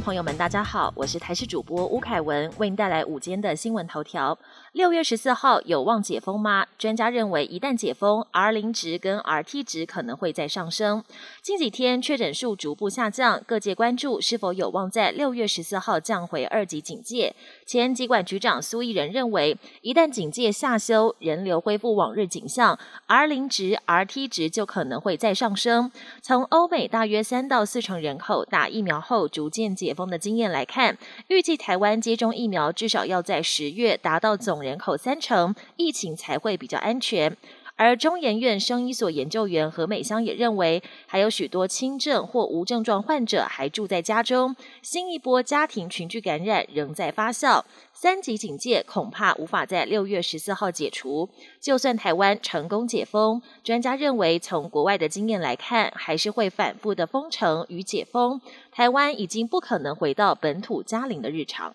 朋友们，大家好，我是台视主播吴凯文，为您带来午间的新闻头条。六月十四号有望解封吗？专家认为，一旦解封，R 零值跟 RT 值可能会再上升。近几天确诊数逐步下降，各界关注是否有望在六月十四号降回二级警戒。前疾管局长苏益仁认为，一旦警戒下修，人流恢复往日景象，R 零值、RT 值就可能会再上升。从欧美大约三到四成人口打疫苗后逐渐解封的经验来看，预计台湾接种疫苗至少要在十月达到总。人口三成，疫情才会比较安全。而中研院生医所研究员何美香也认为，还有许多轻症或无症状患者还住在家中，新一波家庭群聚感染仍在发酵，三级警戒恐怕无法在六月十四号解除。就算台湾成功解封，专家认为从国外的经验来看，还是会反复的封城与解封，台湾已经不可能回到本土嘉陵的日常。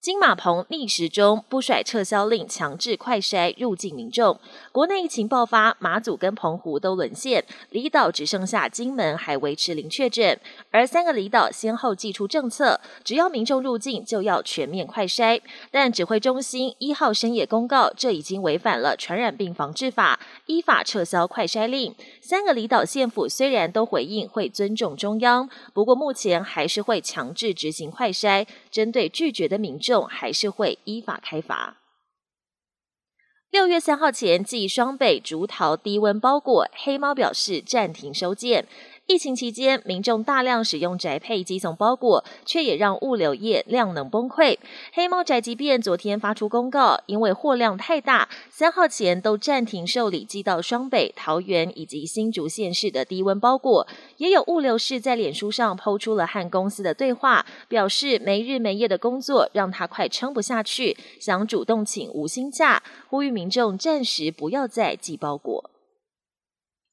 金马棚逆时钟不甩撤销令，强制快筛入境民众。国内疫情爆发，马祖跟澎湖都沦陷，离岛只剩下金门还维持零确诊。而三个离岛先后寄出政策，只要民众入境就要全面快筛。但指挥中心一号深夜公告，这已经违反了传染病防治法，依法撤销快筛令。三个离岛县府虽然都回应会尊重中央，不过目前还是会强制执行快筛，针对拒绝的民众。还是会依法开罚。六月三号前寄双倍竹桃低温包裹，黑猫表示暂停收件。疫情期间，民众大量使用宅配寄送包裹，却也让物流业量能崩溃。黑猫宅急便昨天发出公告，因为货量太大，三号前都暂停受理寄到双北、桃园以及新竹县市的低温包裹。也有物流市在脸书上抛出了和公司的对话，表示没日没夜的工作让他快撑不下去，想主动请无薪假，呼吁民众暂时不要再寄包裹。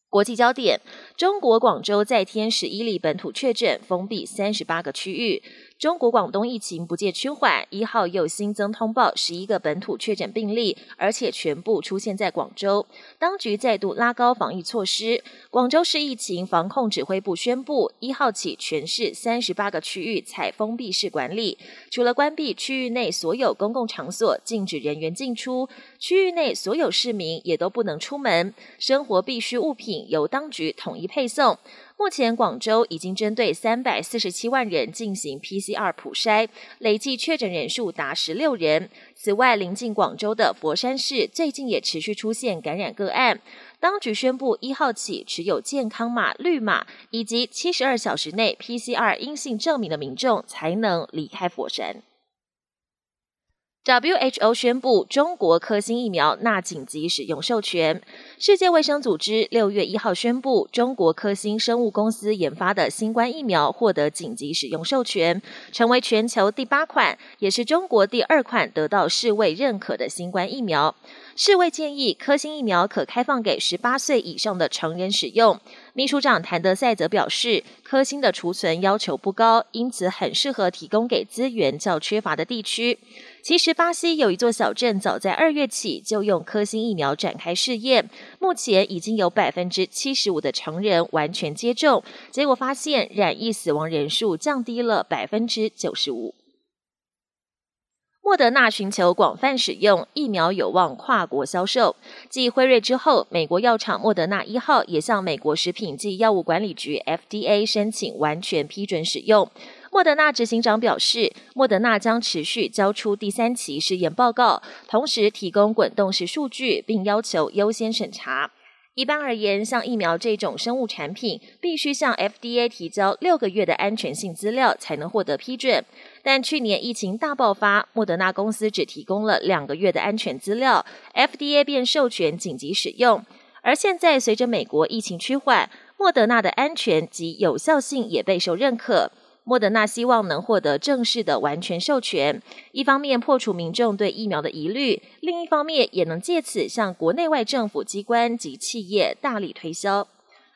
国际焦点：中国广州再添十一例本土确诊，封闭三十八个区域。中国广东疫情不见趋缓，一号又新增通报十一个本土确诊病例，而且全部出现在广州。当局再度拉高防疫措施。广州市疫情防控指挥部宣布，一号起全市三十八个区域采封闭式管理，除了关闭区域内所有公共场所，禁止人员进出，区域内所有市民也都不能出门，生活必需物品由当局统一配送。目前，广州已经针对三百四十七万人进行 PCR 普筛，累计确诊人数达十六人。此外，临近广州的佛山市最近也持续出现感染个案。当局宣布，一号起，持有健康码绿码以及七十二小时内 PCR 阴性证明的民众才能离开佛山。WHO 宣布，中国科兴疫苗纳紧急使用授权。世界卫生组织六月一号宣布，中国科兴生物公司研发的新冠疫苗获得紧急使用授权，成为全球第八款，也是中国第二款得到世卫认可的新冠疫苗。世卫建议，科兴疫苗可开放给十八岁以上的成人使用。秘书长谭德赛则表示，科兴的储存要求不高，因此很适合提供给资源较缺乏的地区。其实，巴西有一座小镇，早在二月起就用科兴疫苗展开试验，目前已经有百分之七十五的成人完全接种，结果发现染疫死亡人数降低了百分之九十五。莫德纳寻求广泛使用疫苗，有望跨国销售。继辉瑞之后，美国药厂莫德纳一号也向美国食品及药物管理局 FDA 申请完全批准使用。莫德纳执行长表示，莫德纳将持续交出第三期试验报告，同时提供滚动式数据，并要求优先审查。一般而言，像疫苗这种生物产品，必须向 FDA 提交六个月的安全性资料才能获得批准。但去年疫情大爆发，莫德纳公司只提供了两个月的安全资料，FDA 便授权紧急使用。而现在，随着美国疫情趋缓，莫德纳的安全及有效性也备受认可。莫德纳希望能获得正式的完全授权，一方面破除民众对疫苗的疑虑，另一方面也能借此向国内外政府机关及企业大力推销。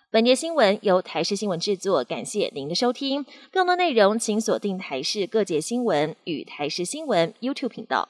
本节新闻由台视新闻制作，感谢您的收听。更多内容请锁定台视各界新闻与台视新闻 YouTube 频道。